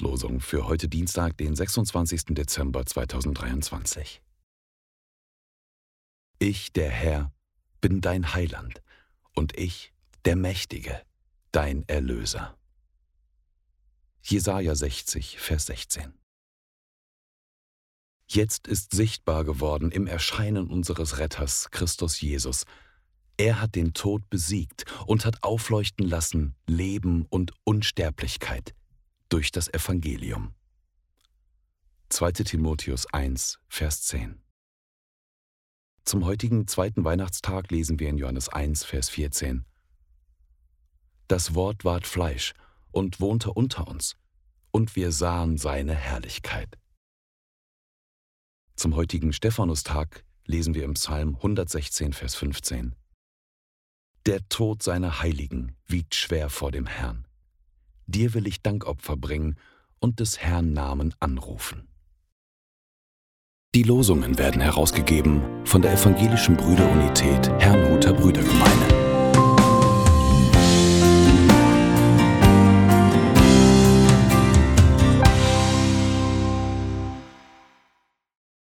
Losung für heute Dienstag, den 26. Dezember 2023. Ich, der Herr, bin dein Heiland und ich, der Mächtige, dein Erlöser. Jesaja 60, Vers 16. Jetzt ist sichtbar geworden im Erscheinen unseres Retters Christus Jesus. Er hat den Tod besiegt und hat aufleuchten lassen Leben und Unsterblichkeit durch das Evangelium. 2 Timotheus 1, Vers 10. Zum heutigen zweiten Weihnachtstag lesen wir in Johannes 1, Vers 14. Das Wort ward Fleisch und wohnte unter uns, und wir sahen seine Herrlichkeit. Zum heutigen Stephanustag lesen wir im Psalm 116, Vers 15. Der Tod seiner Heiligen wiegt schwer vor dem Herrn. Dir will ich Dankopfer bringen und des Herrn Namen anrufen. Die Losungen werden herausgegeben von der Evangelischen Brüderunität Brüdergemeine.